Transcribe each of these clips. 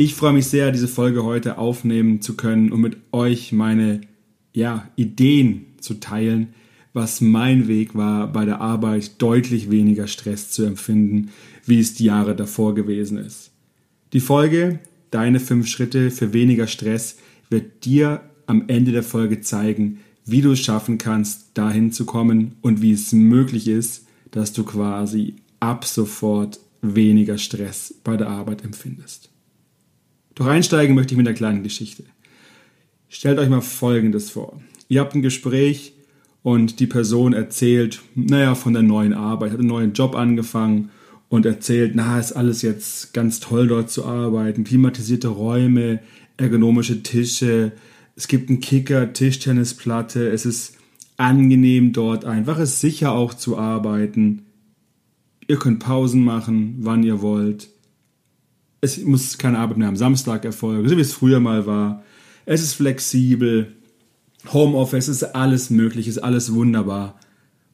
Ich freue mich sehr, diese Folge heute aufnehmen zu können und mit euch meine ja, Ideen zu teilen, was mein Weg war, bei der Arbeit deutlich weniger Stress zu empfinden, wie es die Jahre davor gewesen ist. Die Folge, deine fünf Schritte für weniger Stress, wird dir am Ende der Folge zeigen, wie du es schaffen kannst, dahin zu kommen und wie es möglich ist, dass du quasi ab sofort weniger Stress bei der Arbeit empfindest. Doch einsteigen möchte ich mit einer kleinen Geschichte. Stellt euch mal Folgendes vor. Ihr habt ein Gespräch und die Person erzählt, naja, von der neuen Arbeit, hat einen neuen Job angefangen und erzählt, na, ist alles jetzt ganz toll dort zu arbeiten, klimatisierte Räume, ergonomische Tische, es gibt einen Kicker, Tischtennisplatte, es ist angenehm dort einfach, es ist sicher auch zu arbeiten. Ihr könnt Pausen machen, wann ihr wollt. Es muss keine Arbeit mehr am Samstag erfolgen, so wie es früher mal war. Es ist flexibel. Homeoffice ist alles möglich, ist alles wunderbar.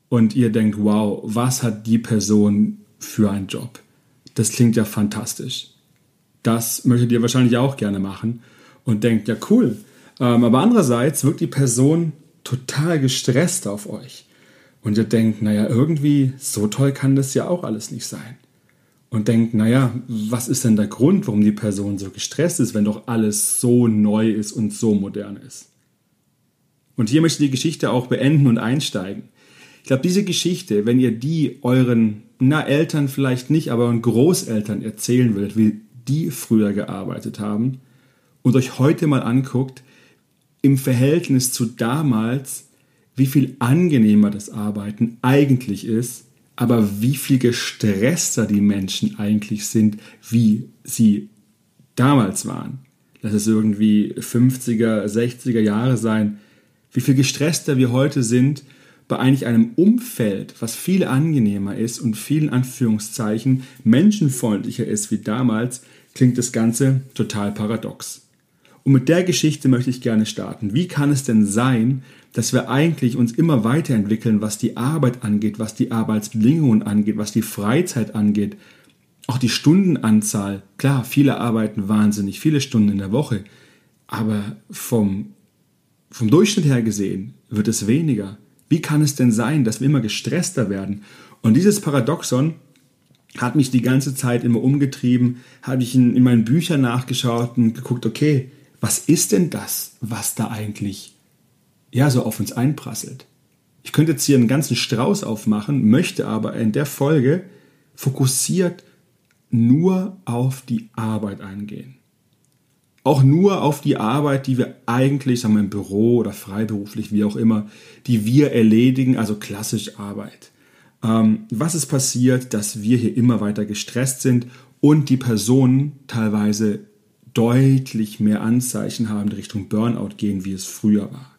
Und ihr denkt, wow, was hat die Person für einen Job? Das klingt ja fantastisch. Das möchtet ihr wahrscheinlich auch gerne machen und denkt, ja cool, ähm, aber andererseits wirkt die Person total gestresst auf euch. Und ihr denkt, naja, irgendwie so toll kann das ja auch alles nicht sein. Und denkt, naja, was ist denn der Grund, warum die Person so gestresst ist, wenn doch alles so neu ist und so modern ist? Und hier möchte ich die Geschichte auch beenden und einsteigen. Ich glaube, diese Geschichte, wenn ihr die euren, na, Eltern vielleicht nicht, aber euren Großeltern erzählen würdet, wie die früher gearbeitet haben und euch heute mal anguckt, im Verhältnis zu damals, wie viel angenehmer das Arbeiten eigentlich ist, aber wie viel gestresster die Menschen eigentlich sind, wie sie damals waren. Lass es irgendwie 50er, 60er Jahre sein, wie viel gestresster wir heute sind bei eigentlich einem Umfeld, was viel angenehmer ist und vielen Anführungszeichen menschenfreundlicher ist wie damals, klingt das Ganze total paradox. Und mit der Geschichte möchte ich gerne starten. Wie kann es denn sein, dass wir eigentlich uns immer weiterentwickeln, was die Arbeit angeht, was die Arbeitsbedingungen angeht, was die Freizeit angeht, auch die Stundenanzahl. Klar, viele arbeiten wahnsinnig viele Stunden in der Woche, aber vom, vom Durchschnitt her gesehen wird es weniger. Wie kann es denn sein, dass wir immer gestresster werden? Und dieses Paradoxon hat mich die ganze Zeit immer umgetrieben, habe ich in, in meinen Büchern nachgeschaut und geguckt, okay, was ist denn das, was da eigentlich ja so auf uns einprasselt? Ich könnte jetzt hier einen ganzen Strauß aufmachen, möchte aber in der Folge fokussiert nur auf die Arbeit eingehen. Auch nur auf die Arbeit, die wir eigentlich, sagen wir im Büro oder freiberuflich, wie auch immer, die wir erledigen, also klassisch Arbeit. Ähm, was ist passiert, dass wir hier immer weiter gestresst sind und die Personen teilweise deutlich mehr Anzeichen haben, in Richtung Burnout gehen, wie es früher war.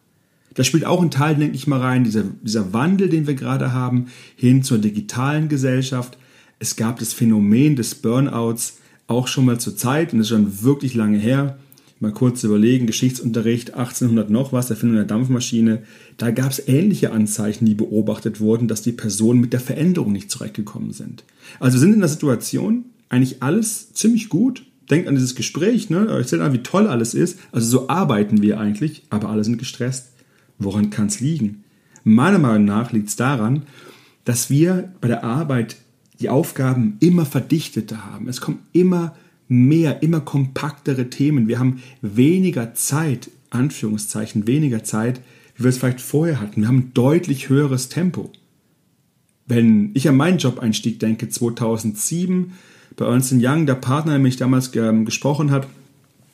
Da spielt auch ein Teil, denke ich mal, rein, dieser, dieser Wandel, den wir gerade haben, hin zur digitalen Gesellschaft. Es gab das Phänomen des Burnouts auch schon mal zur Zeit, und das ist schon wirklich lange her. Mal kurz überlegen, Geschichtsunterricht 1800 noch was, Erfindung der Dampfmaschine. Da gab es ähnliche Anzeichen, die beobachtet wurden, dass die Personen mit der Veränderung nicht zurechtgekommen sind. Also wir sind in der Situation, eigentlich alles ziemlich gut, denkt an dieses Gespräch, ne? erzählt an, wie toll alles ist. Also so arbeiten wir eigentlich, aber alle sind gestresst. Woran kann es liegen? Meiner Meinung nach liegt es daran, dass wir bei der Arbeit die Aufgaben immer verdichteter haben. Es kommen immer mehr, immer kompaktere Themen. Wir haben weniger Zeit, Anführungszeichen, weniger Zeit, wie wir es vielleicht vorher hatten. Wir haben ein deutlich höheres Tempo. Wenn ich an meinen Job-Einstieg denke, 2007, bei Ernst Young, der Partner, der mich damals ähm, gesprochen hat,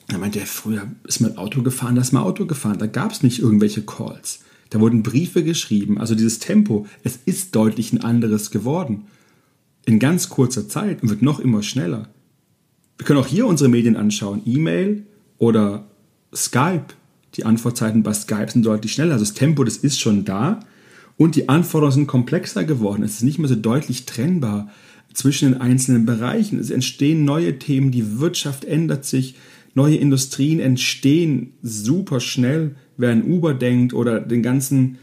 er meinte, ja, früher ist mal Auto gefahren, da ist mal Auto gefahren, da gab es nicht irgendwelche Calls. Da wurden Briefe geschrieben, also dieses Tempo, es ist deutlich ein anderes geworden. In ganz kurzer Zeit und wird noch immer schneller. Wir können auch hier unsere Medien anschauen, E-Mail oder Skype. Die Antwortzeiten bei Skype sind deutlich schneller. Also das Tempo, das ist schon da und die Anforderungen sind komplexer geworden. Es ist nicht mehr so deutlich trennbar zwischen den einzelnen Bereichen. Es entstehen neue Themen, die Wirtschaft ändert sich, neue Industrien entstehen super schnell, wer an Uber denkt oder den ganzen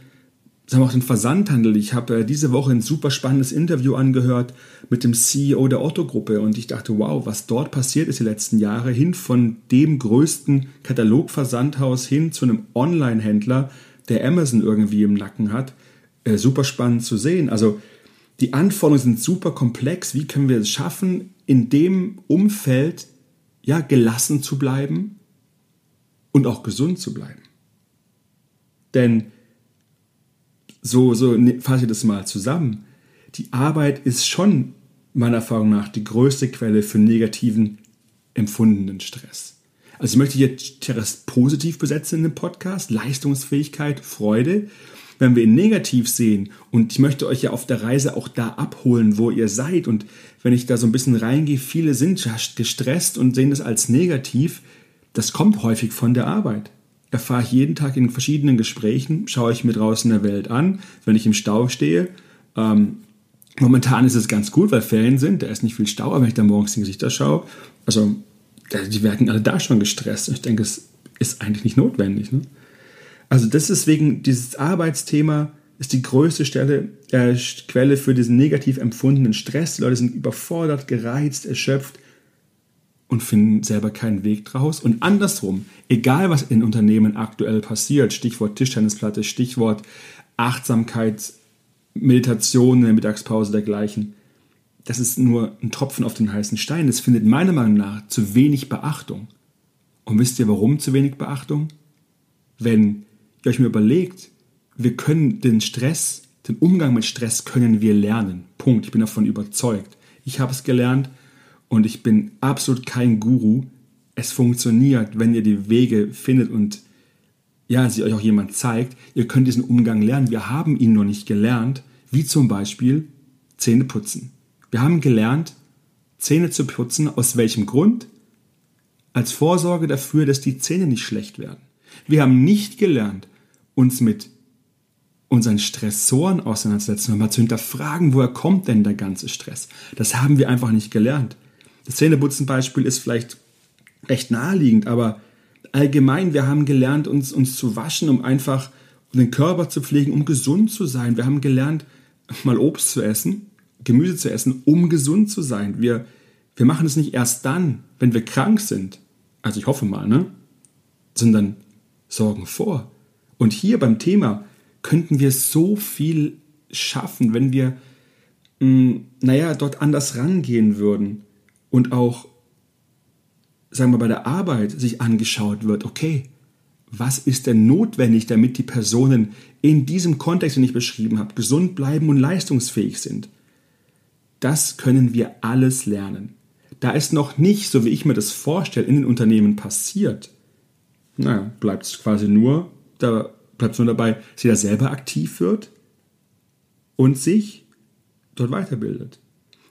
sagen wir auch den Versandhandel. Ich habe äh, diese Woche ein super spannendes Interview angehört mit dem CEO der Otto-Gruppe und ich dachte, wow, was dort passiert ist die letzten Jahre, hin von dem größten Katalogversandhaus hin zu einem Online-Händler, der Amazon irgendwie im Nacken hat. Äh, super spannend zu sehen. Also die Anforderungen sind super komplex. Wie können wir es schaffen, in dem Umfeld ja gelassen zu bleiben und auch gesund zu bleiben? Denn so, so ne, fasse ich das mal zusammen. Die Arbeit ist schon meiner Erfahrung nach die größte Quelle für negativen empfundenen Stress. Also ich möchte jetzt Stress positiv besetzen in dem Podcast, Leistungsfähigkeit, Freude. Wenn wir ihn negativ sehen und ich möchte euch ja auf der Reise auch da abholen, wo ihr seid und wenn ich da so ein bisschen reingehe, viele sind gestresst und sehen das als negativ, das kommt häufig von der Arbeit erfahre ich jeden Tag in verschiedenen Gesprächen, schaue ich mir draußen der Welt an, wenn ich im Stau stehe. Ähm, momentan ist es ganz gut, weil Ferien sind, da ist nicht viel Stau, aber wenn ich da morgens in Gesichter schaue, also die werden alle da schon gestresst. Und ich denke, es ist eigentlich nicht notwendig. Ne? Also das ist wegen dieses Arbeitsthema ist die größte Stelle, äh, Quelle für diesen negativ empfundenen Stress. Die Leute sind überfordert, gereizt, erschöpft und finden selber keinen Weg draus. Und andersrum, egal was in Unternehmen aktuell passiert, Stichwort Tischtennisplatte, Stichwort Achtsamkeit, Meditation in der Mittagspause dergleichen, das ist nur ein Tropfen auf den heißen Stein. Das findet meiner Meinung nach zu wenig Beachtung. Und wisst ihr, warum zu wenig Beachtung? Wenn ihr euch mir überlegt, wir können den Stress, den Umgang mit Stress können wir lernen. Punkt. Ich bin davon überzeugt. Ich habe es gelernt und ich bin absolut kein Guru. Es funktioniert, wenn ihr die Wege findet und ja, sie euch auch jemand zeigt. Ihr könnt diesen Umgang lernen. Wir haben ihn noch nicht gelernt, wie zum Beispiel Zähne putzen. Wir haben gelernt, Zähne zu putzen. Aus welchem Grund? Als Vorsorge dafür, dass die Zähne nicht schlecht werden. Wir haben nicht gelernt, uns mit unseren Stressoren auseinanderzusetzen und mal zu hinterfragen, woher kommt denn der ganze Stress. Das haben wir einfach nicht gelernt. Das Zähneputzen-Beispiel ist vielleicht recht naheliegend, aber allgemein, wir haben gelernt, uns, uns zu waschen, um einfach den Körper zu pflegen, um gesund zu sein. Wir haben gelernt, mal Obst zu essen, Gemüse zu essen, um gesund zu sein. Wir, wir machen es nicht erst dann, wenn wir krank sind. Also ich hoffe mal, ne? Sondern sorgen vor. Und hier beim Thema könnten wir so viel schaffen, wenn wir, mh, hm, naja, dort anders rangehen würden und auch, sagen wir, bei der Arbeit sich angeschaut wird, okay, was ist denn notwendig, damit die Personen in diesem Kontext, den ich beschrieben habe, gesund bleiben und leistungsfähig sind? Das können wir alles lernen. Da ist noch nicht, so wie ich mir das vorstelle, in den Unternehmen passiert. Naja, bleibt es quasi nur, da bleibt es nur dabei, dass jeder selber aktiv wird und sich dort weiterbildet.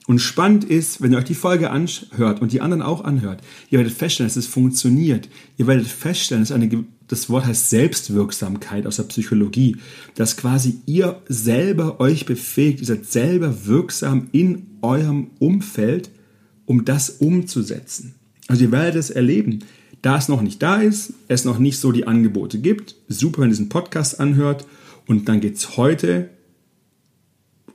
Und spannend ist, wenn ihr euch die Folge anhört und die anderen auch anhört, ihr werdet feststellen, dass es funktioniert. Ihr werdet feststellen, dass eine, das Wort heißt Selbstwirksamkeit aus der Psychologie, dass quasi ihr selber euch befähigt, ihr seid selber wirksam in eurem Umfeld, um das umzusetzen. Also ihr werdet es erleben. Da es noch nicht da ist, es noch nicht so die Angebote gibt, super, wenn ihr diesen Podcast anhört. Und dann geht es heute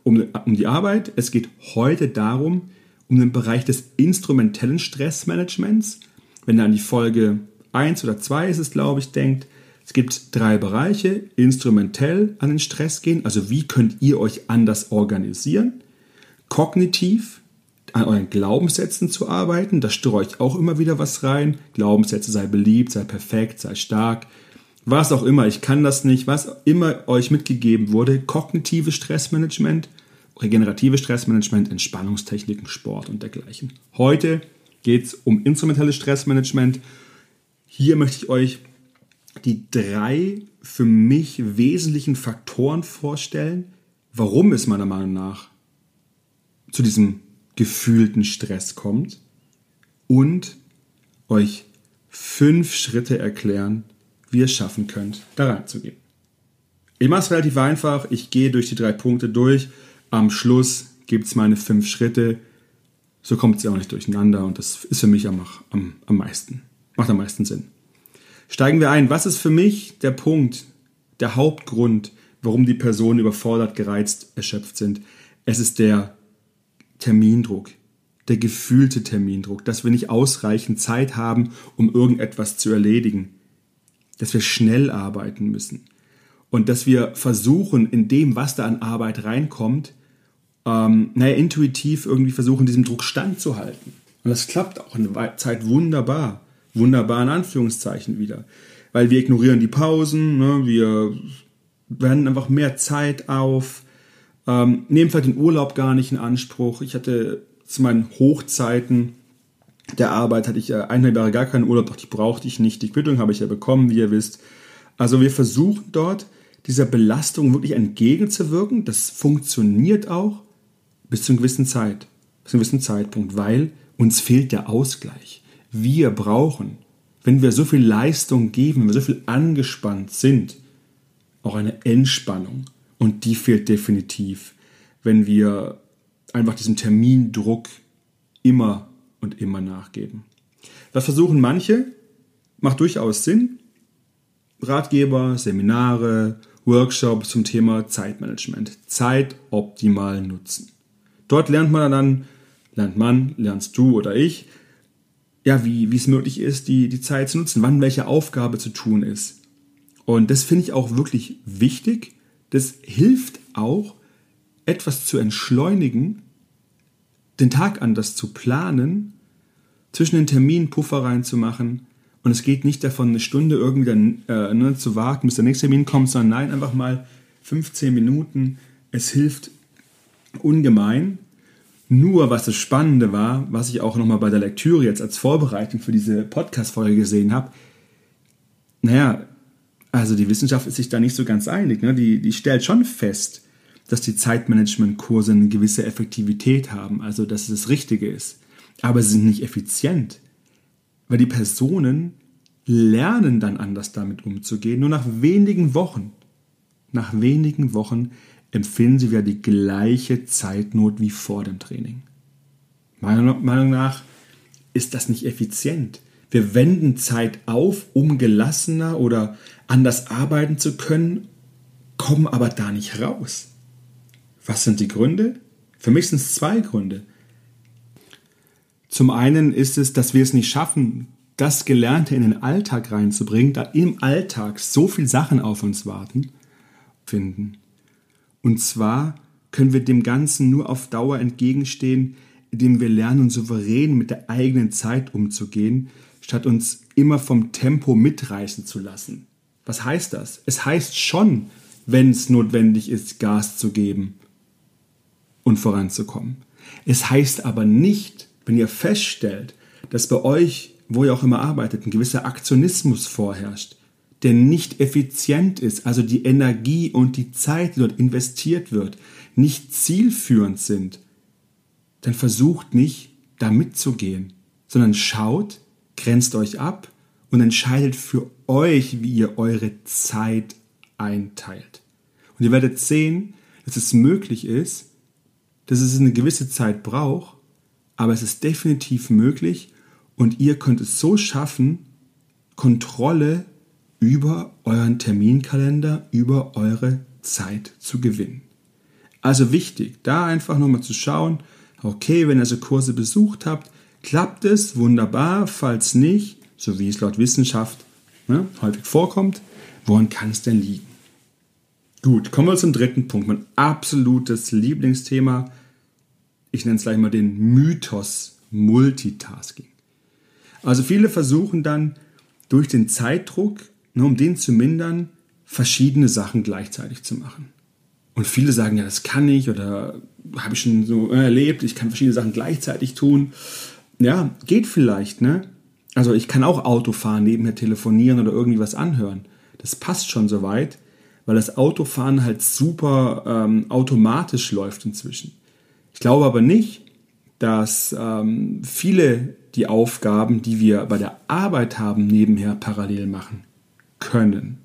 um, um die Arbeit. Es geht heute darum, um den Bereich des instrumentellen Stressmanagements. Wenn ihr an die Folge 1 oder 2 ist es, glaube ich, denkt, es gibt drei Bereiche, instrumentell an den Stress gehen, also wie könnt ihr euch anders organisieren, kognitiv an euren Glaubenssätzen zu arbeiten, da streue ich auch immer wieder was rein, Glaubenssätze sei beliebt, sei perfekt, sei stark, was auch immer, ich kann das nicht, was immer euch mitgegeben wurde, kognitives Stressmanagement, regenerative Stressmanagement, Entspannungstechniken, Sport und dergleichen. Heute geht es um instrumentelles Stressmanagement. Hier möchte ich euch die drei für mich wesentlichen Faktoren vorstellen, warum es meiner Meinung nach zu diesem gefühlten Stress kommt und euch fünf Schritte erklären, wie ihr es schaffen könnt, da reinzugehen. Ich mache es relativ einfach. Ich gehe durch die drei Punkte durch. Am Schluss gibt es meine fünf Schritte. So kommt es ja auch nicht durcheinander und das ist für mich am, am, am meisten. Macht am meisten Sinn. Steigen wir ein. Was ist für mich der Punkt, der Hauptgrund, warum die Personen überfordert, gereizt, erschöpft sind. Es ist der Termindruck, der gefühlte Termindruck, dass wir nicht ausreichend Zeit haben, um irgendetwas zu erledigen, dass wir schnell arbeiten müssen und dass wir versuchen, in dem, was da an Arbeit reinkommt, ähm, naja, intuitiv irgendwie versuchen, diesem Druck standzuhalten. Und das klappt auch eine Zeit wunderbar. Wunderbar in Anführungszeichen wieder. Weil wir ignorieren die Pausen, ne? wir werden einfach mehr Zeit auf, ähm, nehmen vielleicht den Urlaub gar nicht in Anspruch. Ich hatte zu meinen Hochzeiten der Arbeit hatte ich äh, eineinhalb Jahre gar keinen Urlaub, doch die brauchte ich nicht. Die Quittung habe ich ja bekommen, wie ihr wisst. Also wir versuchen dort dieser Belastung wirklich entgegenzuwirken. Das funktioniert auch bis zu einer gewissen Zeit, bis zu einem gewissen Zeitpunkt, weil uns fehlt der Ausgleich. Wir brauchen, wenn wir so viel Leistung geben, wenn wir so viel angespannt sind, auch eine Entspannung. Und die fehlt definitiv, wenn wir einfach diesem Termindruck immer und immer nachgeben. Das versuchen manche, macht durchaus Sinn. Ratgeber, Seminare, Workshops zum Thema Zeitmanagement. Zeit optimal nutzen. Dort lernt man dann, lernt man, lernst du oder ich, ja, wie, wie es möglich ist, die, die Zeit zu nutzen, wann welche Aufgabe zu tun ist. Und das finde ich auch wirklich wichtig. Das hilft auch, etwas zu entschleunigen, den Tag anders zu planen, zwischen den Terminen Puffer reinzumachen. Und es geht nicht davon, eine Stunde irgendwie dann, äh, ne, zu warten, bis der nächste Termin kommt, sondern nein, einfach mal 15 Minuten. Es hilft ungemein. Nur was das Spannende war, was ich auch nochmal bei der Lektüre jetzt als Vorbereitung für diese Podcast-Folge gesehen habe, naja, also die Wissenschaft ist sich da nicht so ganz einig. Ne? Die, die stellt schon fest, dass die Zeitmanagement-Kurse eine gewisse Effektivität haben, also dass es das Richtige ist. Aber sie sind nicht effizient, weil die Personen lernen dann anders damit umzugehen. Nur nach wenigen Wochen, nach wenigen Wochen empfinden sie wieder die gleiche Zeitnot wie vor dem Training. Meiner Meinung nach ist das nicht effizient. Wir wenden Zeit auf, um gelassener oder anders arbeiten zu können, kommen aber da nicht raus. Was sind die Gründe? Für mich sind es zwei Gründe. Zum einen ist es, dass wir es nicht schaffen, das Gelernte in den Alltag reinzubringen, da im Alltag so viele Sachen auf uns warten, finden. Und zwar können wir dem Ganzen nur auf Dauer entgegenstehen, indem wir lernen, souverän mit der eigenen Zeit umzugehen, statt uns immer vom Tempo mitreißen zu lassen. Was heißt das? Es heißt schon, wenn es notwendig ist, Gas zu geben und voranzukommen. Es heißt aber nicht, wenn ihr feststellt, dass bei euch, wo ihr auch immer arbeitet, ein gewisser Aktionismus vorherrscht, der nicht effizient ist, also die Energie und die Zeit, die dort investiert wird, nicht zielführend sind, dann versucht nicht, da mitzugehen, sondern schaut, grenzt euch ab und entscheidet für euch, wie ihr eure Zeit einteilt. Und ihr werdet sehen, dass es möglich ist, dass es eine gewisse Zeit braucht, aber es ist definitiv möglich und ihr könnt es so schaffen, Kontrolle über euren Terminkalender, über eure Zeit zu gewinnen. Also wichtig, da einfach nochmal zu schauen, okay, wenn ihr so Kurse besucht habt, klappt es wunderbar, falls nicht, so wie es laut Wissenschaft ne, häufig vorkommt, woran kann es denn liegen? Gut, kommen wir zum dritten Punkt, mein absolutes Lieblingsthema. Ich nenne es gleich mal den Mythos Multitasking. Also viele versuchen dann durch den Zeitdruck, ne, um den zu mindern, verschiedene Sachen gleichzeitig zu machen. Und viele sagen, ja, das kann ich oder habe ich schon so erlebt, ich kann verschiedene Sachen gleichzeitig tun. Ja, geht vielleicht, ne? Also ich kann auch Auto fahren, nebenher telefonieren oder irgendwie was anhören. Das passt schon soweit, weil das Autofahren halt super ähm, automatisch läuft inzwischen. Ich glaube aber nicht, dass ähm, viele die Aufgaben, die wir bei der Arbeit haben, nebenher parallel machen können,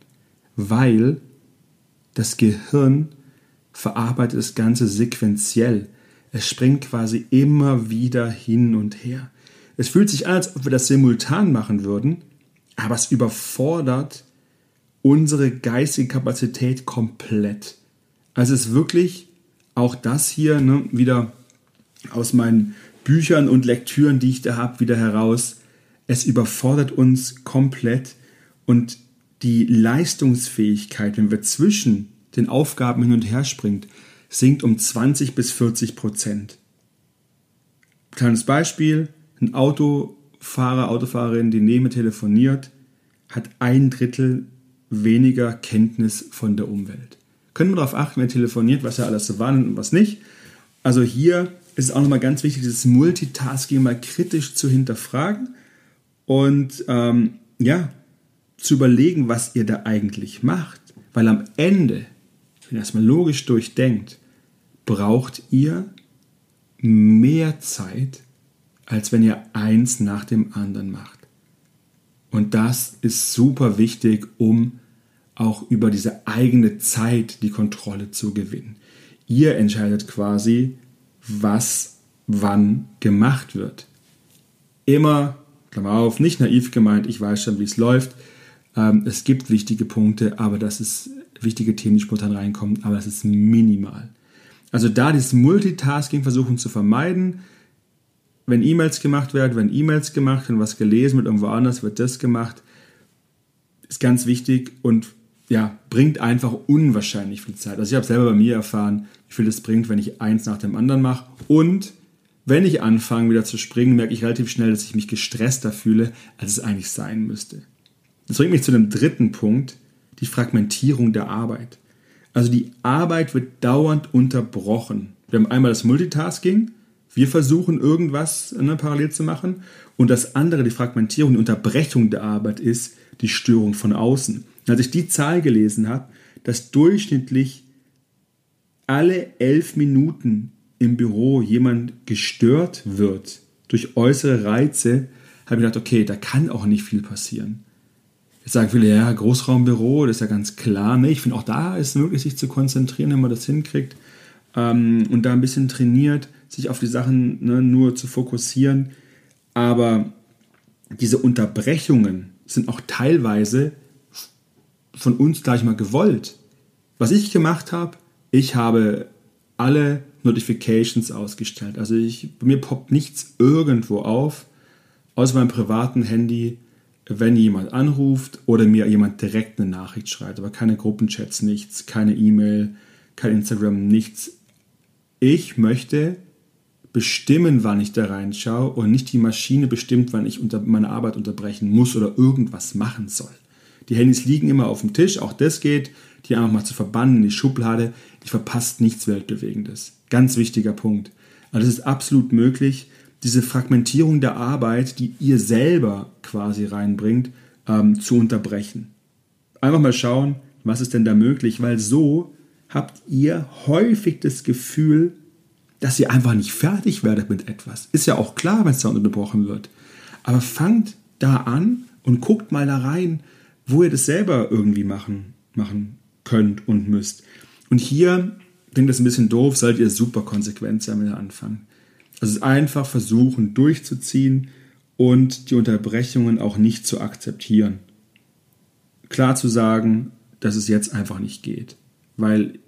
weil das Gehirn verarbeitet das Ganze sequenziell. Es springt quasi immer wieder hin und her. Es fühlt sich an, als ob wir das simultan machen würden, aber es überfordert unsere geistige Kapazität komplett. Also es ist wirklich auch das hier ne, wieder aus meinen Büchern und Lektüren, die ich da habe, wieder heraus. Es überfordert uns komplett und die Leistungsfähigkeit, wenn wir zwischen den Aufgaben hin und her springt, sinkt um 20 bis 40 Prozent. Kleines Beispiel, ein Autofahrer, Autofahrerin, die neben mir telefoniert, hat ein Drittel weniger Kenntnis von der Umwelt. Können wir darauf achten, wer telefoniert, was er alles so wahrnimmt und was nicht. Also hier ist es auch nochmal ganz wichtig, dieses Multitasking mal kritisch zu hinterfragen und ähm, ja, zu überlegen, was ihr da eigentlich macht. Weil am Ende, wenn ihr das mal logisch durchdenkt, braucht ihr mehr Zeit, als wenn ihr eins nach dem anderen macht. Und das ist super wichtig, um auch über diese eigene Zeit die Kontrolle zu gewinnen. Ihr entscheidet quasi, was wann gemacht wird. Immer, Klammer auf, nicht naiv gemeint, ich weiß schon, wie es läuft. Ähm, es gibt wichtige Punkte, aber das ist wichtige Themen, die spontan reinkommen, aber das ist minimal. Also da dieses Multitasking versuchen zu vermeiden, wenn E-Mails gemacht werden, wenn E-Mails gemacht, wenn was gelesen wird, irgendwo anders wird das gemacht, ist ganz wichtig und ja, bringt einfach unwahrscheinlich viel Zeit. Also ich habe selber bei mir erfahren, wie viel das bringt, wenn ich eins nach dem anderen mache. Und wenn ich anfange wieder zu springen, merke ich relativ schnell, dass ich mich gestresster fühle, als es eigentlich sein müsste. Das bringt mich zu dem dritten Punkt, die Fragmentierung der Arbeit. Also die Arbeit wird dauernd unterbrochen. Wir haben einmal das Multitasking, wir versuchen irgendwas ne, parallel zu machen. Und das andere, die Fragmentierung, die Unterbrechung der Arbeit ist die Störung von außen. Als ich die Zahl gelesen habe, dass durchschnittlich alle elf Minuten im Büro jemand gestört wird durch äußere Reize, habe ich gedacht, okay, da kann auch nicht viel passieren. Jetzt sagen viele, ja, Großraumbüro, das ist ja ganz klar. Nee, ich finde auch da ist es möglich, sich zu konzentrieren, wenn man das hinkriegt ähm, und da ein bisschen trainiert sich auf die Sachen ne, nur zu fokussieren. Aber diese Unterbrechungen sind auch teilweise von uns gleich mal gewollt. Was ich gemacht habe, ich habe alle Notifications ausgestellt. Also ich, bei mir poppt nichts irgendwo auf, außer meinem privaten Handy, wenn jemand anruft oder mir jemand direkt eine Nachricht schreibt. Aber keine Gruppenchats, nichts, keine E-Mail, kein Instagram, nichts. Ich möchte bestimmen, wann ich da reinschaue und nicht die Maschine bestimmt, wann ich unter meine Arbeit unterbrechen muss oder irgendwas machen soll. Die Handys liegen immer auf dem Tisch, auch das geht, die einfach mal zu verbannen in die Schublade. Ich verpasse nichts Weltbewegendes. Ganz wichtiger Punkt. Also es ist absolut möglich, diese Fragmentierung der Arbeit, die ihr selber quasi reinbringt, ähm, zu unterbrechen. Einfach mal schauen, was ist denn da möglich, weil so habt ihr häufig das Gefühl, dass ihr einfach nicht fertig werdet mit etwas. Ist ja auch klar, wenn es da unterbrochen wird. Aber fangt da an und guckt mal da rein, wo ihr das selber irgendwie machen, machen könnt und müsst. Und hier, klingt das ein bisschen doof, seid ihr super konsequent sein, wenn ihr anfangt. Also einfach versuchen durchzuziehen und die Unterbrechungen auch nicht zu akzeptieren. Klar zu sagen, dass es jetzt einfach nicht geht, weil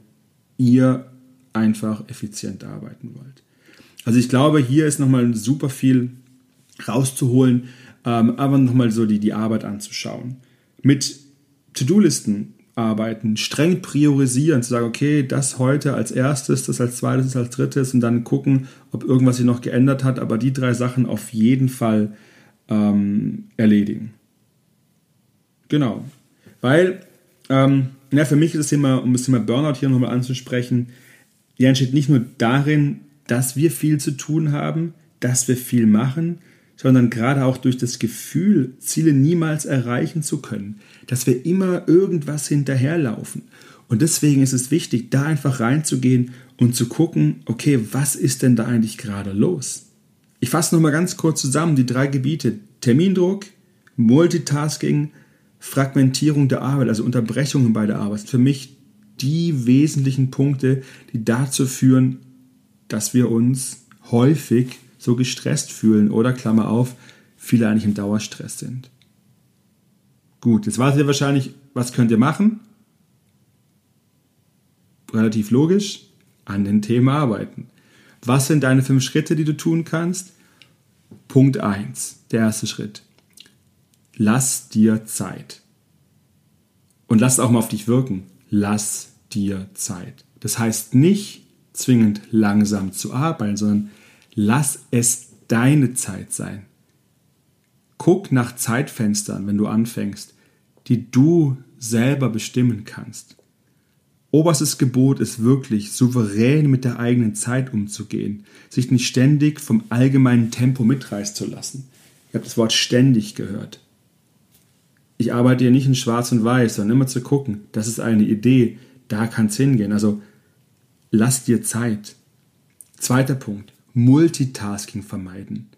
ihr einfach effizient arbeiten wollt. Also ich glaube, hier ist nochmal super viel rauszuholen, ähm, aber nochmal so die, die Arbeit anzuschauen. Mit To-Do-Listen arbeiten, streng priorisieren, zu sagen, okay, das heute als erstes, das als zweites, das als drittes und dann gucken, ob irgendwas sich noch geändert hat, aber die drei Sachen auf jeden Fall ähm, erledigen. Genau. Weil, ähm, ja, für mich ist das Thema, um das Thema Burnout hier nochmal anzusprechen, die entsteht nicht nur darin, dass wir viel zu tun haben, dass wir viel machen, sondern gerade auch durch das Gefühl, Ziele niemals erreichen zu können, dass wir immer irgendwas hinterherlaufen. Und deswegen ist es wichtig, da einfach reinzugehen und zu gucken, okay, was ist denn da eigentlich gerade los? Ich fasse nochmal ganz kurz zusammen die drei Gebiete. Termindruck, Multitasking, Fragmentierung der Arbeit, also Unterbrechungen bei der Arbeit. Für mich die wesentlichen Punkte, die dazu führen, dass wir uns häufig so gestresst fühlen oder Klammer auf, viele eigentlich im Dauerstress sind. Gut, jetzt wartet ihr wahrscheinlich, was könnt ihr machen? Relativ logisch, an dem Thema arbeiten. Was sind deine fünf Schritte, die du tun kannst? Punkt 1, der erste Schritt. Lass dir Zeit. Und lass auch mal auf dich wirken. Lass dir Zeit. Das heißt nicht zwingend langsam zu arbeiten, sondern lass es deine Zeit sein. Guck nach Zeitfenstern, wenn du anfängst, die du selber bestimmen kannst. Oberstes Gebot ist wirklich, souverän mit der eigenen Zeit umzugehen, sich nicht ständig vom allgemeinen Tempo mitreißen zu lassen. Ich habe das Wort ständig gehört. Ich arbeite hier nicht in Schwarz und Weiß, sondern immer zu gucken, das ist eine Idee, da kann es hingehen. Also lass dir Zeit. Zweiter Punkt, Multitasking vermeiden.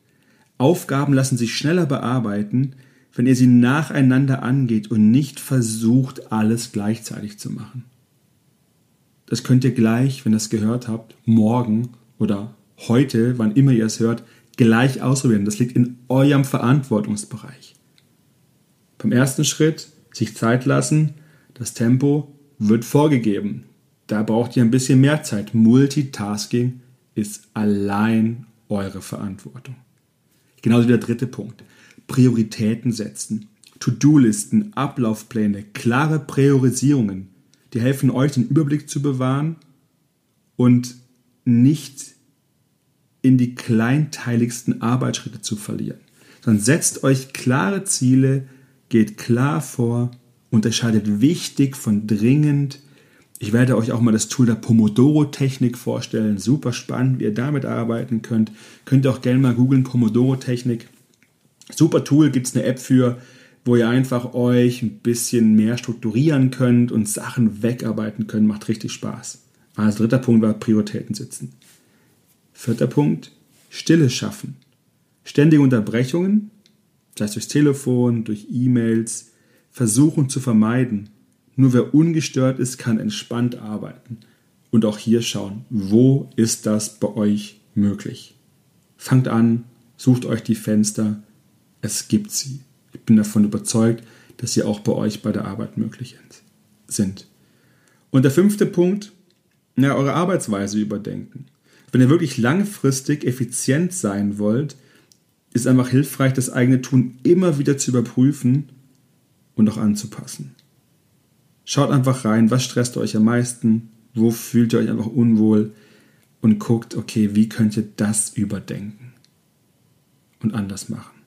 Aufgaben lassen sich schneller bearbeiten, wenn ihr sie nacheinander angeht und nicht versucht, alles gleichzeitig zu machen. Das könnt ihr gleich, wenn ihr es gehört habt, morgen oder heute, wann immer ihr es hört, gleich ausprobieren. Das liegt in eurem Verantwortungsbereich. Beim ersten Schritt sich Zeit lassen, das Tempo wird vorgegeben. Da braucht ihr ein bisschen mehr Zeit. Multitasking ist allein eure Verantwortung. Genauso wie der dritte Punkt. Prioritäten setzen. To-Do-Listen, Ablaufpläne, klare Priorisierungen, die helfen euch, den Überblick zu bewahren und nicht in die kleinteiligsten Arbeitsschritte zu verlieren. Sondern setzt euch klare Ziele, geht klar vor, unterscheidet wichtig von dringend. Ich werde euch auch mal das Tool der Pomodoro-Technik vorstellen. Super spannend, wie ihr damit arbeiten könnt. Könnt ihr auch gerne mal googeln, Pomodoro-Technik. Super Tool, gibt es eine App für, wo ihr einfach euch ein bisschen mehr strukturieren könnt und Sachen wegarbeiten könnt. Macht richtig Spaß. Also dritter Punkt war Prioritäten setzen. Vierter Punkt, Stille schaffen. Ständige Unterbrechungen, sei es durchs Telefon, durch E-Mails, versuchen zu vermeiden. Nur wer ungestört ist, kann entspannt arbeiten. Und auch hier schauen, wo ist das bei euch möglich. Fangt an, sucht euch die Fenster, es gibt sie. Ich bin davon überzeugt, dass sie auch bei euch bei der Arbeit möglich sind. Und der fünfte Punkt, ja, eure Arbeitsweise überdenken. Wenn ihr wirklich langfristig effizient sein wollt, ist einfach hilfreich, das eigene Tun immer wieder zu überprüfen und auch anzupassen. Schaut einfach rein, was stresst euch am meisten, wo fühlt ihr euch einfach unwohl und guckt, okay, wie könnt ihr das überdenken und anders machen.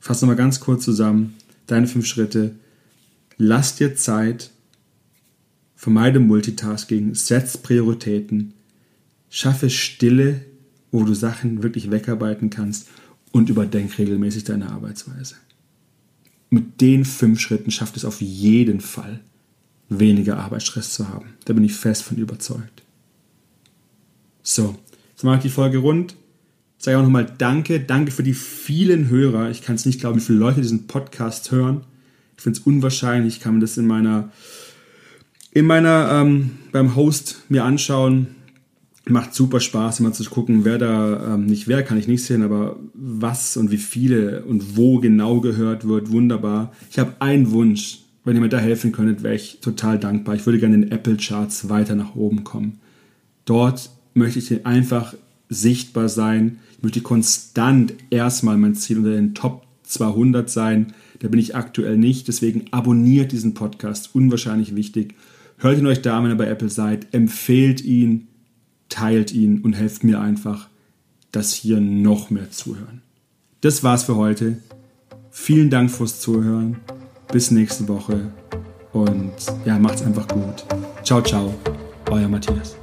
Fass nochmal ganz kurz zusammen, deine fünf Schritte. Lass dir Zeit, vermeide Multitasking, setz Prioritäten, schaffe Stille, wo du Sachen wirklich wegarbeiten kannst und überdenk regelmäßig deine Arbeitsweise mit den fünf Schritten schafft es auf jeden Fall, weniger Arbeitsstress zu haben. Da bin ich fest von überzeugt. So, jetzt mache ich die Folge rund. Sage auch nochmal Danke. Danke für die vielen Hörer. Ich kann es nicht glauben, wie viele Leute diesen Podcast hören. Ich finde es unwahrscheinlich. Ich kann mir das in meiner, in meiner, ähm, beim Host mir anschauen macht super Spaß, immer zu gucken, wer da, ähm, nicht wer kann ich nicht sehen, aber was und wie viele und wo genau gehört wird. Wunderbar. Ich habe einen Wunsch. Wenn ihr mir da helfen könntet, wäre ich total dankbar. Ich würde gerne in den Apple Charts weiter nach oben kommen. Dort möchte ich einfach sichtbar sein. Ich möchte konstant erstmal mein Ziel unter den Top 200 sein. Da bin ich aktuell nicht. Deswegen abonniert diesen Podcast. Unwahrscheinlich wichtig. Hört ihn euch da, wenn ihr bei Apple seid. Empfehlt ihn teilt ihn und helft mir einfach, dass hier noch mehr zuhören. Das war's für heute. Vielen Dank fürs Zuhören. Bis nächste Woche und ja, macht's einfach gut. Ciao, ciao. Euer Matthias.